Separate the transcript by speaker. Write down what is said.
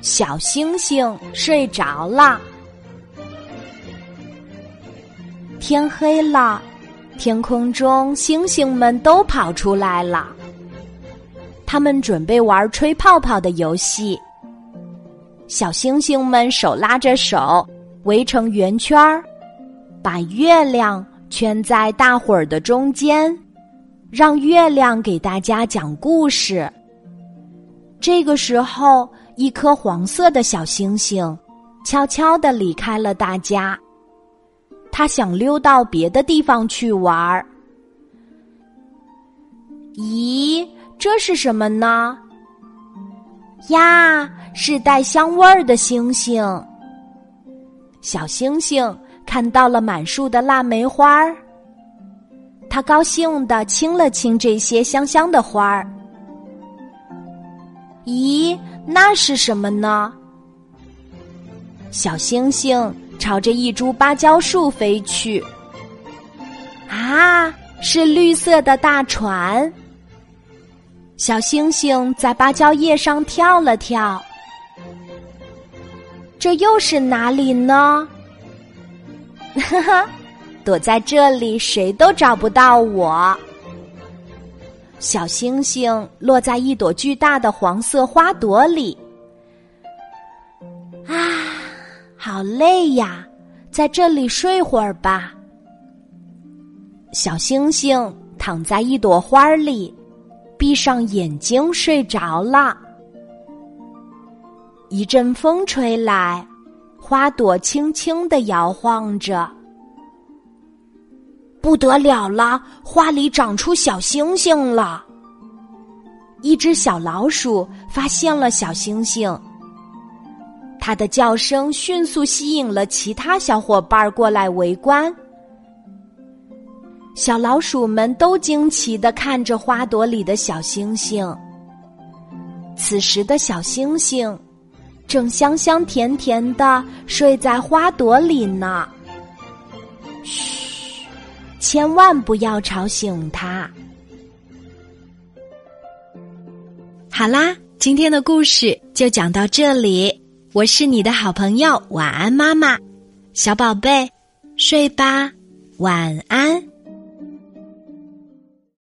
Speaker 1: 小星星睡着了，天黑了，天空中星星们都跑出来了。他们准备玩吹泡泡的游戏。小星星们手拉着手，围成圆圈儿，把月亮圈在大伙儿的中间，让月亮给大家讲故事。这个时候，一颗黄色的小星星悄悄的离开了大家，它想溜到别的地方去玩儿。咦？这是什么呢？呀，是带香味儿的星星。小星星看到了满树的腊梅花儿，他高兴的亲了亲这些香香的花儿。咦，那是什么呢？小星星朝着一株芭蕉树飞去。啊，是绿色的大船。小星星在芭蕉叶上跳了跳，这又是哪里呢？哈哈，躲在这里谁都找不到我。小星星落在一朵巨大的黄色花朵里，啊，好累呀，在这里睡会儿吧。小星星躺在一朵花里。闭上眼睛睡着了。一阵风吹来，花朵轻轻的摇晃着。不得了了，花里长出小星星了。一只小老鼠发现了小星星，它的叫声迅速吸引了其他小伙伴过来围观。小老鼠们都惊奇的看着花朵里的小星星。此时的小星星正香香甜甜的睡在花朵里呢。嘘，千万不要吵醒他。好啦，今天的故事就讲到这里。我是你的好朋友晚安妈妈，小宝贝，睡吧，晚安。